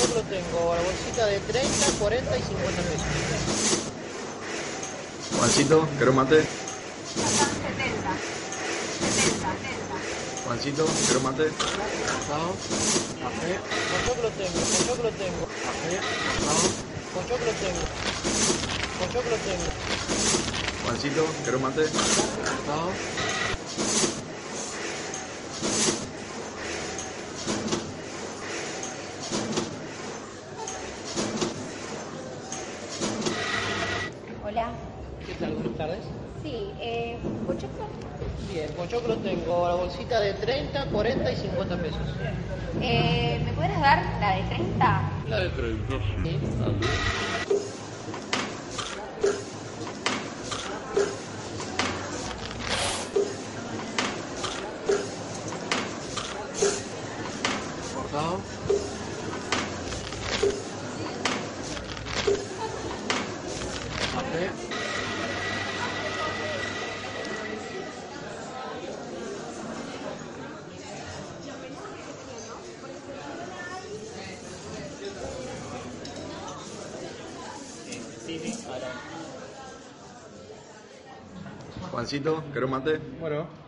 Tengo la bolsita de 30, 40 y 50 pesos. Juancito, ¿querés mate? Acá 70. 70, 70. Juancito, ¿querés mate? Pochoclo tengo, pochoclo tengo. Pochoclo tengo. Pochoclo tengo. Juancito, ¿querés mate? Hola. ¿Qué tal? Buenas tardes. Sí, eh, ¿Pochoclo? Bien, pochoclo tengo la bolsita de 30, 40 y 50 pesos. Eh, ¿Me podrás dar la de 30? La de 30, sí. Sí. Juancito, ¿querés mate? Bueno,